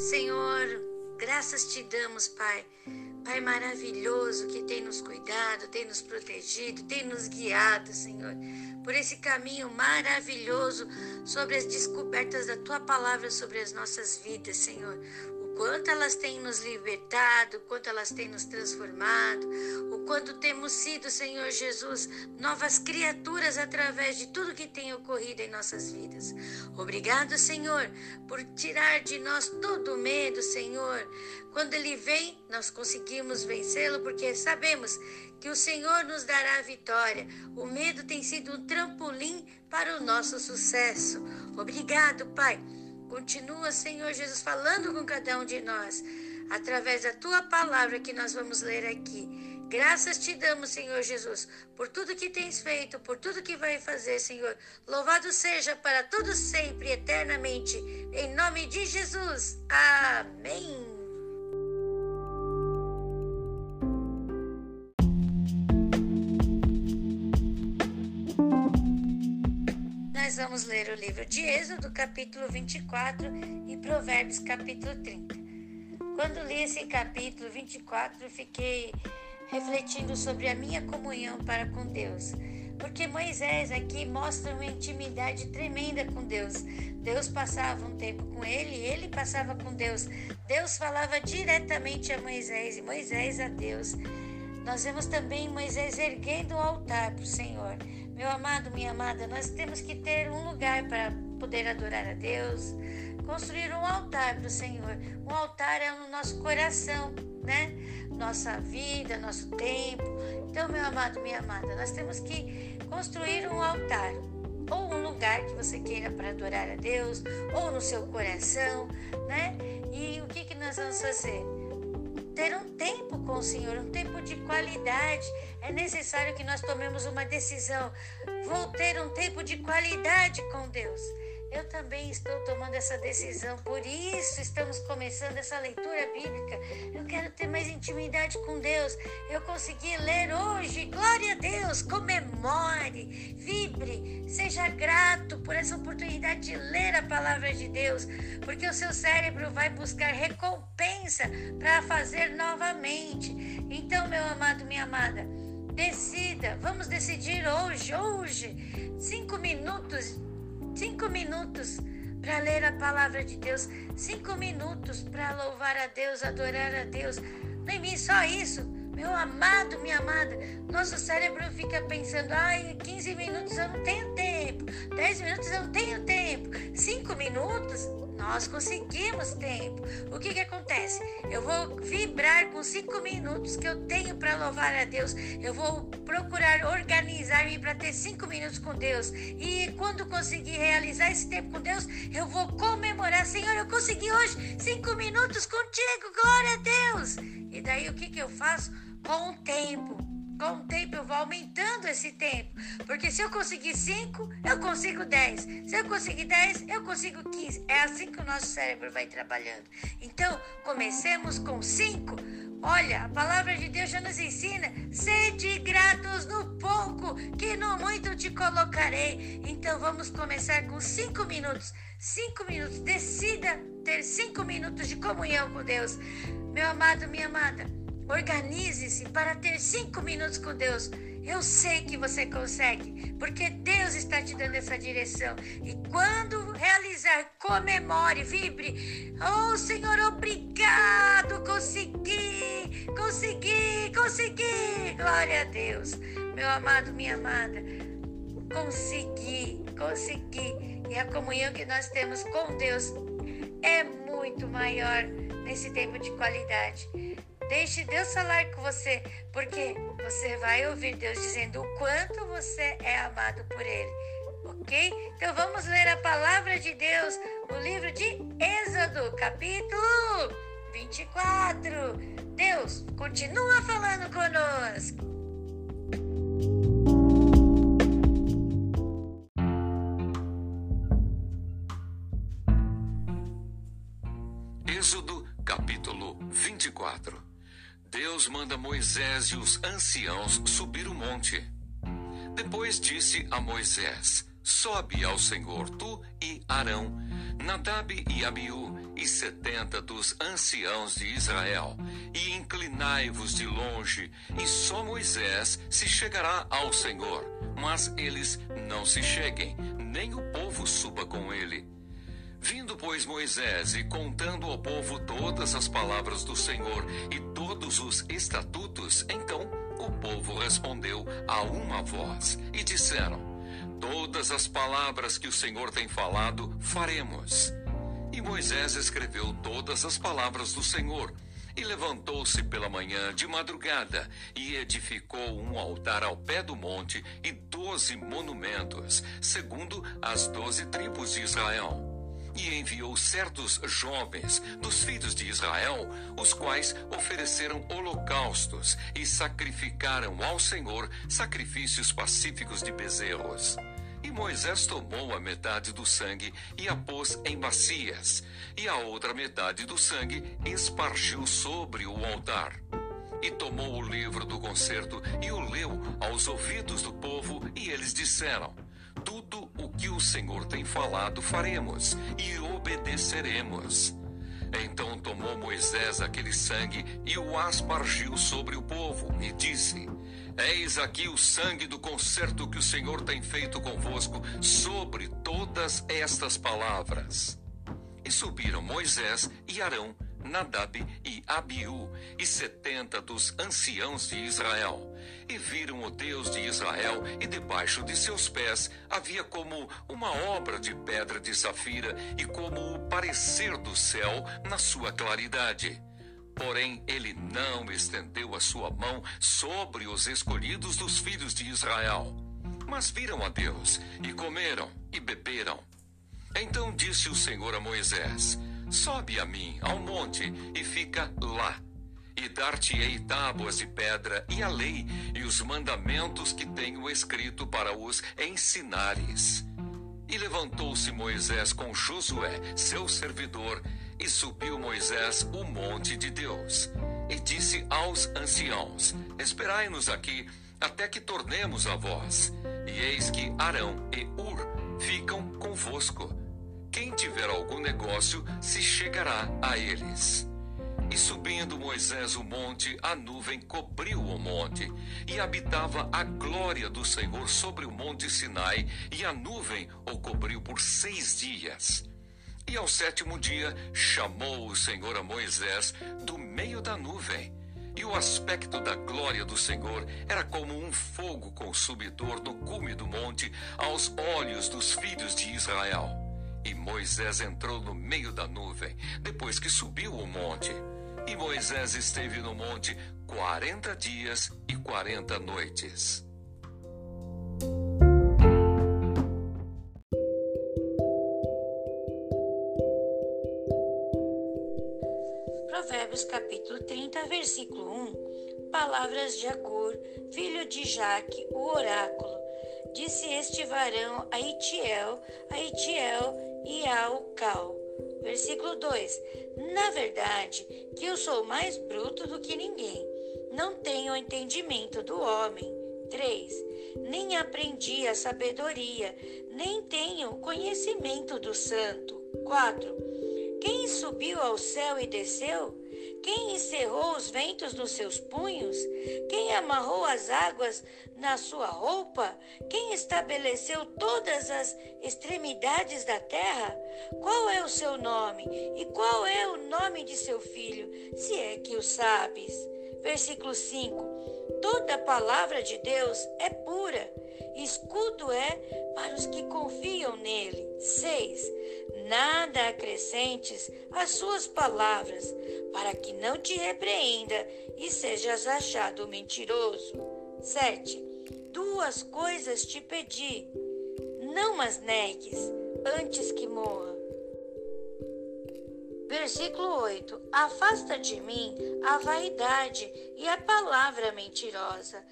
Senhor, graças te damos, Pai. Pai maravilhoso que tem nos cuidado, tem nos protegido, tem nos guiado, Senhor, por esse caminho maravilhoso sobre as descobertas da tua palavra sobre as nossas vidas, Senhor quanto elas têm nos libertado, quanto elas têm nos transformado, o quanto temos sido, Senhor Jesus, novas criaturas através de tudo que tem ocorrido em nossas vidas. Obrigado, Senhor, por tirar de nós todo o medo, Senhor. Quando ele vem, nós conseguimos vencê-lo, porque sabemos que o Senhor nos dará a vitória. O medo tem sido um trampolim para o nosso sucesso. Obrigado, Pai Continua, Senhor Jesus, falando com cada um de nós, através da tua palavra que nós vamos ler aqui. Graças te damos, Senhor Jesus, por tudo que tens feito, por tudo que vai fazer, Senhor. Louvado seja para todos sempre, eternamente. Em nome de Jesus. Amém. Nós vamos ler o livro de Êxodo, capítulo 24 e Provérbios, capítulo 30. Quando li esse capítulo 24, fiquei refletindo sobre a minha comunhão para com Deus. Porque Moisés aqui mostra uma intimidade tremenda com Deus. Deus passava um tempo com ele, ele passava com Deus. Deus falava diretamente a Moisés e Moisés a Deus. Nós vemos também Moisés erguendo o altar para o Senhor. Meu amado, minha amada, nós temos que ter um lugar para poder adorar a Deus, construir um altar para o Senhor. Um altar é no nosso coração, né? Nossa vida, nosso tempo. Então, meu amado, minha amada, nós temos que construir um altar ou um lugar que você queira para adorar a Deus, ou no seu coração, né? E o que, que nós vamos fazer? Ter um tempo com o Senhor, um tempo de qualidade. É necessário que nós tomemos uma decisão. Vou ter um tempo de qualidade com Deus. Eu também estou tomando essa decisão, por isso estamos começando essa leitura bíblica. Eu quero ter mais intimidade com Deus. Eu consegui ler hoje. Glória a Deus! Comemore, vibre, seja grato por essa oportunidade de ler a palavra de Deus, porque o seu cérebro vai buscar recompensa para fazer novamente. Então, meu amado, minha amada, decida, vamos decidir hoje, hoje, cinco minutos cinco minutos para ler a palavra de Deus, cinco minutos para louvar a Deus, adorar a Deus. Nem mim só isso, meu amado, minha amada. Nosso cérebro fica pensando: ai, 15 minutos eu não tenho tempo, 10 minutos eu não tenho tempo, 5 minutos nós conseguimos tempo. O que, que acontece? Eu vou vibrar com cinco minutos que eu tenho para louvar a Deus. Eu vou procurar organizar-me para ter cinco minutos com Deus. E quando conseguir realizar esse tempo com Deus, eu vou comemorar. Senhor, eu consegui hoje cinco minutos contigo. Glória a Deus. E daí o que, que eu faço? Com o tempo com o tempo eu vou aumentando esse tempo. Porque se eu conseguir 5, eu consigo 10. Se eu conseguir 10, eu consigo 15. É assim que o nosso cérebro vai trabalhando. Então, comecemos com 5. Olha, a palavra de Deus já nos ensina: sede gratos no pouco, que no muito te colocarei. Então vamos começar com 5 minutos. 5 minutos. Decida ter 5 minutos de comunhão com Deus. Meu amado, minha amada. Organize-se para ter cinco minutos com Deus. Eu sei que você consegue, porque Deus está te dando essa direção. E quando realizar, comemore, vibre. Oh, Senhor, obrigado. Consegui, consegui, consegui. Glória a Deus. Meu amado, minha amada, consegui, consegui. E a comunhão que nós temos com Deus é muito maior nesse tempo de qualidade. Deixe Deus falar com você, porque você vai ouvir Deus dizendo o quanto você é amado por Ele. Ok? Então vamos ler a palavra de Deus, o livro de Êxodo, capítulo 24. Deus continua falando conosco. Manda Moisés e os anciãos subir o monte. Depois disse a Moisés: Sobe ao Senhor, tu e Arão, Nadab e Abiú, e setenta dos anciãos de Israel, e inclinai-vos de longe, e só Moisés se chegará ao Senhor, mas eles não se cheguem, nem o povo suba com ele. Vindo, pois, Moisés e contando ao povo todas as palavras do Senhor e todos os estatutos, então o povo respondeu a uma voz e disseram: Todas as palavras que o Senhor tem falado, faremos. E Moisés escreveu todas as palavras do Senhor. E levantou-se pela manhã de madrugada e edificou um altar ao pé do monte e doze monumentos, segundo as doze tribos de Israel. E enviou certos jovens dos filhos de Israel, os quais ofereceram holocaustos e sacrificaram ao Senhor sacrifícios pacíficos de bezerros. E Moisés tomou a metade do sangue e a pôs em bacias, e a outra metade do sangue espargiu sobre o altar. E tomou o livro do concerto e o leu aos ouvidos do povo, e eles disseram: Tudo o que o Senhor tem falado faremos e obedeceremos. Então tomou Moisés aquele sangue e o aspargiu sobre o povo, e disse: Eis aqui o sangue do concerto que o Senhor tem feito convosco sobre todas estas palavras. E subiram Moisés e Arão, Nadab e Abiú, e setenta dos anciãos de Israel. E viram o Deus de Israel, e debaixo de seus pés havia como uma obra de pedra de safira, e como o parecer do céu na sua claridade Porém, ele não estendeu a sua mão sobre os escolhidos dos filhos de Israel. Mas viram a Deus, e comeram, e beberam. Então disse o Senhor a Moisés: Sobe a mim ao monte, e fica lá. E dar-te-ei tábuas de pedra, e a lei, e os mandamentos que tenho escrito para os ensinares. E levantou-se Moisés com Josué, seu servidor, e subiu Moisés o monte de Deus. E disse aos anciãos: Esperai-nos aqui até que tornemos a vós. E eis que Arão e Ur ficam convosco. Quem tiver algum negócio se chegará a eles. E subindo Moisés o monte, a nuvem cobriu o monte, e habitava a glória do Senhor sobre o monte Sinai, e a nuvem o cobriu por seis dias. E ao sétimo dia chamou o Senhor a Moisés do meio da nuvem. E o aspecto da glória do Senhor era como um fogo consumidor no cume do monte aos olhos dos filhos de Israel. E Moisés entrou no meio da nuvem, depois que subiu o monte. E Moisés esteve no monte quarenta dias e quarenta noites. Provérbios capítulo 30, versículo 1. Palavras de Agur, filho de Jaque, o oráculo. Disse este varão a Itiel, a Itiel e ao Cal. Versículo 2. Na verdade, que eu sou mais bruto do que ninguém. Não tenho entendimento do homem. 3. Nem aprendi a sabedoria, nem tenho conhecimento do santo. 4 quem subiu ao céu e desceu? Quem encerrou os ventos nos seus punhos? Quem amarrou as águas na sua roupa? Quem estabeleceu todas as extremidades da terra? Qual é o seu nome? E qual é o nome de seu filho, se é que o sabes? Versículo 5: Toda palavra de Deus é pura, escudo é para os que confiam nele. 6 nada acrescentes às suas palavras, para que não te repreenda e sejas achado mentiroso. 7. Duas coisas te pedi, não as negues antes que morra. Versículo 8: Afasta de mim a vaidade e a palavra mentirosa.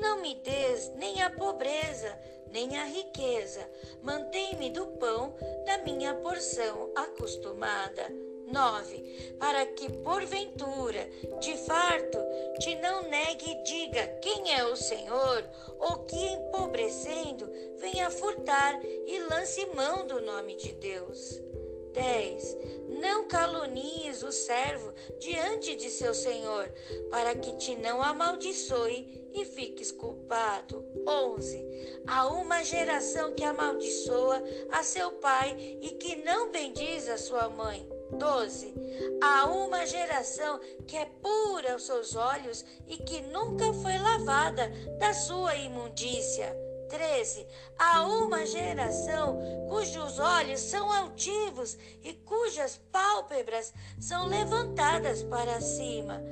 Não me des nem a pobreza, nem a riqueza. Mantém-me do pão da minha porção acostumada. 9. Para que, porventura, de farto, te não negue e diga quem é o Senhor, ou que, empobrecendo, venha furtar e lance mão do nome de Deus. 10. Não calunies o servo diante de seu senhor, para que te não amaldiçoe e fiques culpado. 11. Há uma geração que amaldiçoa a seu pai e que não bendiz a sua mãe. 12. Há uma geração que é pura aos seus olhos e que nunca foi lavada da sua imundícia. 13. Há uma geração cujos olhos são altivos e cujas pálpebras são levantadas para cima.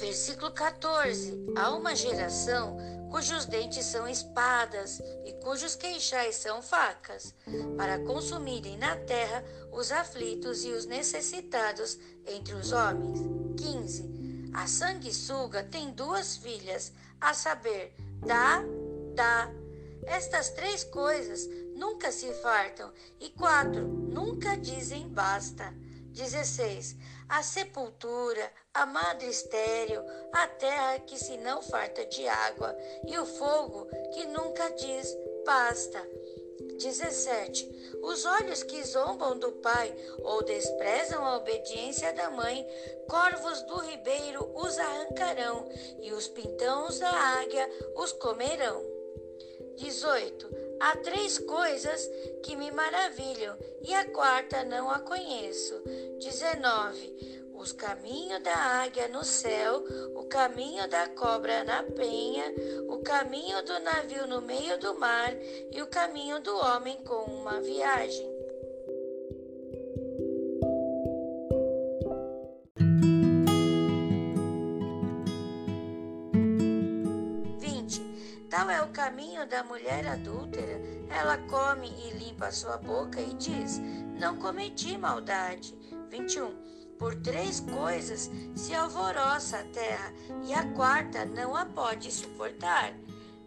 Versículo 14. Há uma geração cujos dentes são espadas e cujos queixais são facas, para consumirem na terra os aflitos e os necessitados entre os homens. 15. A sanguessuga tem duas filhas, a saber, Dá Estas três coisas nunca se fartam. E quatro, nunca dizem basta. 16. A sepultura, a madre estéril, a terra que se não farta de água, e o fogo que nunca diz basta. 17. Os olhos que zombam do pai ou desprezam a obediência da mãe, corvos do ribeiro os arrancarão, e os pintãos da águia os comerão. 18. Há três coisas que me maravilham, e a quarta não a conheço. 19. Os caminhos da águia no céu, o caminho da cobra na penha, o caminho do navio no meio do mar e o caminho do homem com uma viagem. Tal é o caminho da mulher adúltera. Ela come e limpa sua boca e diz: Não cometi maldade. 21. Por três coisas se alvoroça a terra, e a quarta não a pode suportar.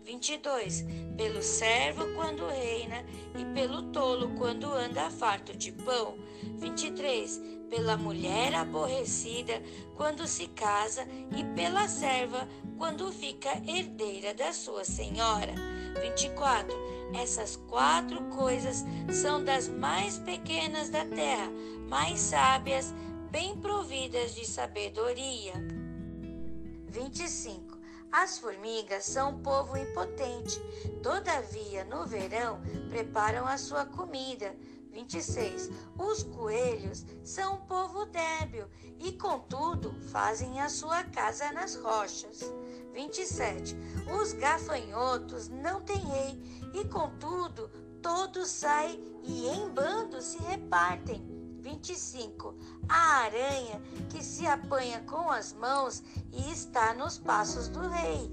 22. Pelo servo quando reina, e pelo tolo quando anda farto de pão. 23. Pela mulher aborrecida quando se casa, e pela serva quando fica herdeira da sua senhora. 24. Essas quatro coisas são das mais pequenas da terra, mais sábias, bem providas de sabedoria. 25. As formigas são um povo impotente, todavia no verão preparam a sua comida. 26. Os coelhos são um povo débil e, contudo, fazem a sua casa nas rochas. 27. Os gafanhotos não têm rei e, contudo, todos saem e em bando se repartem. 25. A aranha que se apanha com as mãos e está nos passos do rei.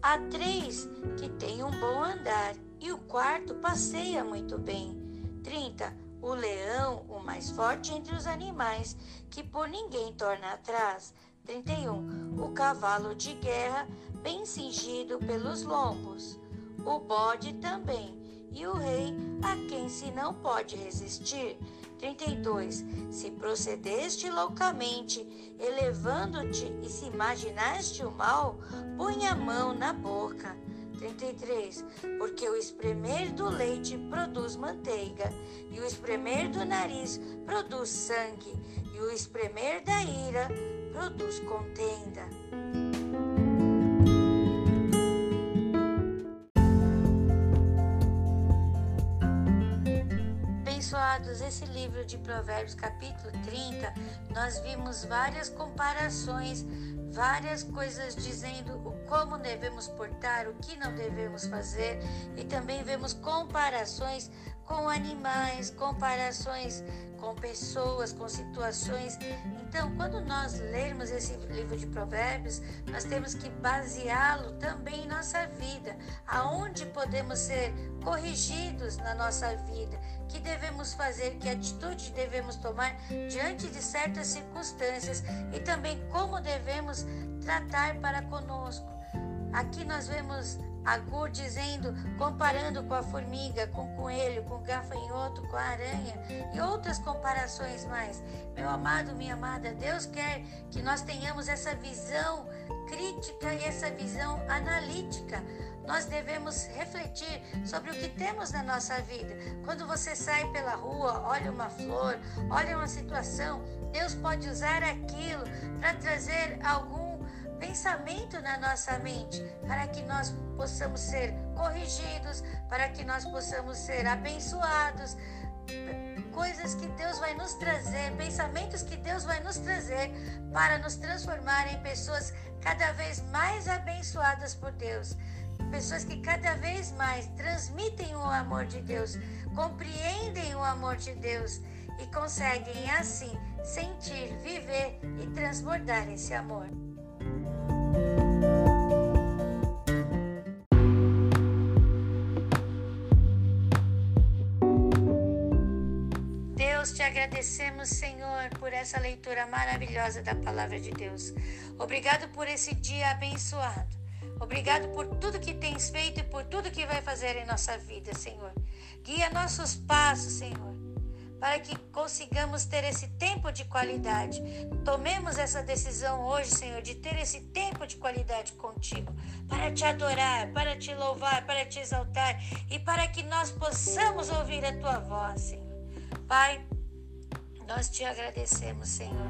Há três que têm um bom andar e o quarto passeia muito bem. 30. O leão, o mais forte entre os animais, que por ninguém torna atrás. 31. O cavalo de guerra, bem cingido pelos lombos. O bode também. E o rei, a quem se não pode resistir. 32. Se procedeste loucamente, elevando-te e se imaginaste o mal, põe a mão na boca. 33. Porque o espremer do leite produz manteiga, e o espremer do nariz produz sangue, e o espremer da ira produz contenda. Abençoados, esse livro de Provérbios, capítulo 30, nós vimos várias comparações, várias coisas dizendo o como devemos portar, o que não devemos fazer, e também vemos comparações com animais, comparações com pessoas, com situações. Então, quando nós lermos esse livro de Provérbios, nós temos que baseá-lo também em nossa vida, aonde podemos ser corrigidos na nossa vida, que devemos fazer, que atitude devemos tomar diante de certas circunstâncias e também como devemos tratar para conosco. Aqui nós vemos Agur dizendo, comparando com a formiga, com o coelho, com o gafanhoto, com a aranha e outras comparações mais. Meu amado, minha amada, Deus quer que nós tenhamos essa visão crítica e essa visão analítica nós devemos refletir sobre o que temos na nossa vida. Quando você sai pela rua, olha uma flor, olha uma situação, Deus pode usar aquilo para trazer algum pensamento na nossa mente, para que nós possamos ser corrigidos, para que nós possamos ser abençoados coisas que Deus vai nos trazer, pensamentos que Deus vai nos trazer para nos transformar em pessoas cada vez mais abençoadas por Deus. Pessoas que cada vez mais transmitem o amor de Deus, compreendem o amor de Deus e conseguem assim sentir, viver e transbordar esse amor. Agradecemos, Senhor, por essa leitura maravilhosa da palavra de Deus. Obrigado por esse dia abençoado. Obrigado por tudo que tens feito e por tudo que vai fazer em nossa vida, Senhor. Guia nossos passos, Senhor, para que consigamos ter esse tempo de qualidade. Tomemos essa decisão hoje, Senhor, de ter esse tempo de qualidade contigo, para te adorar, para te louvar, para te exaltar e para que nós possamos ouvir a tua voz, Senhor. Pai, nós te agradecemos, Senhor,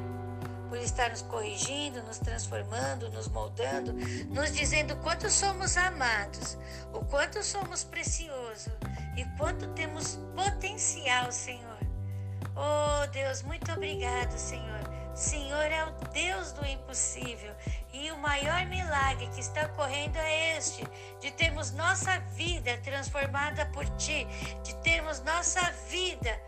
por estar nos corrigindo, nos transformando, nos moldando, nos dizendo quanto somos amados, o quanto somos preciosos e quanto temos potencial, Senhor. Oh, Deus, muito obrigado, Senhor. Senhor é o Deus do impossível e o maior milagre que está ocorrendo é este: de termos nossa vida transformada por Ti, de termos nossa vida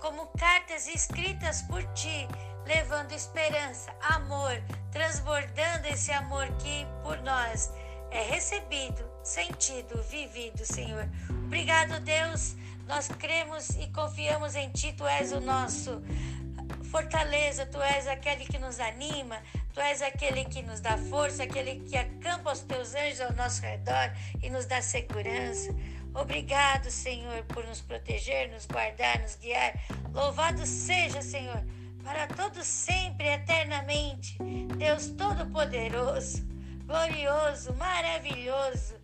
como cartas escritas por ti, levando esperança, amor, transbordando esse amor que por nós é recebido, sentido, vivido, Senhor. Obrigado, Deus. Nós cremos e confiamos em Ti. Tu és o nosso fortaleza, Tu és aquele que nos anima, Tu és aquele que nos dá força, aquele que acampa os Teus anjos ao nosso redor e nos dá segurança. Obrigado, Senhor, por nos proteger, nos guardar, nos guiar. Louvado seja, Senhor, para todos sempre, eternamente. Deus Todo-Poderoso, glorioso, maravilhoso.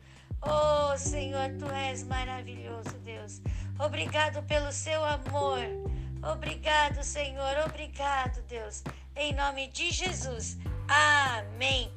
Oh, Senhor, tu és maravilhoso, Deus. Obrigado pelo seu amor. Obrigado, Senhor. Obrigado, Deus. Em nome de Jesus. Amém.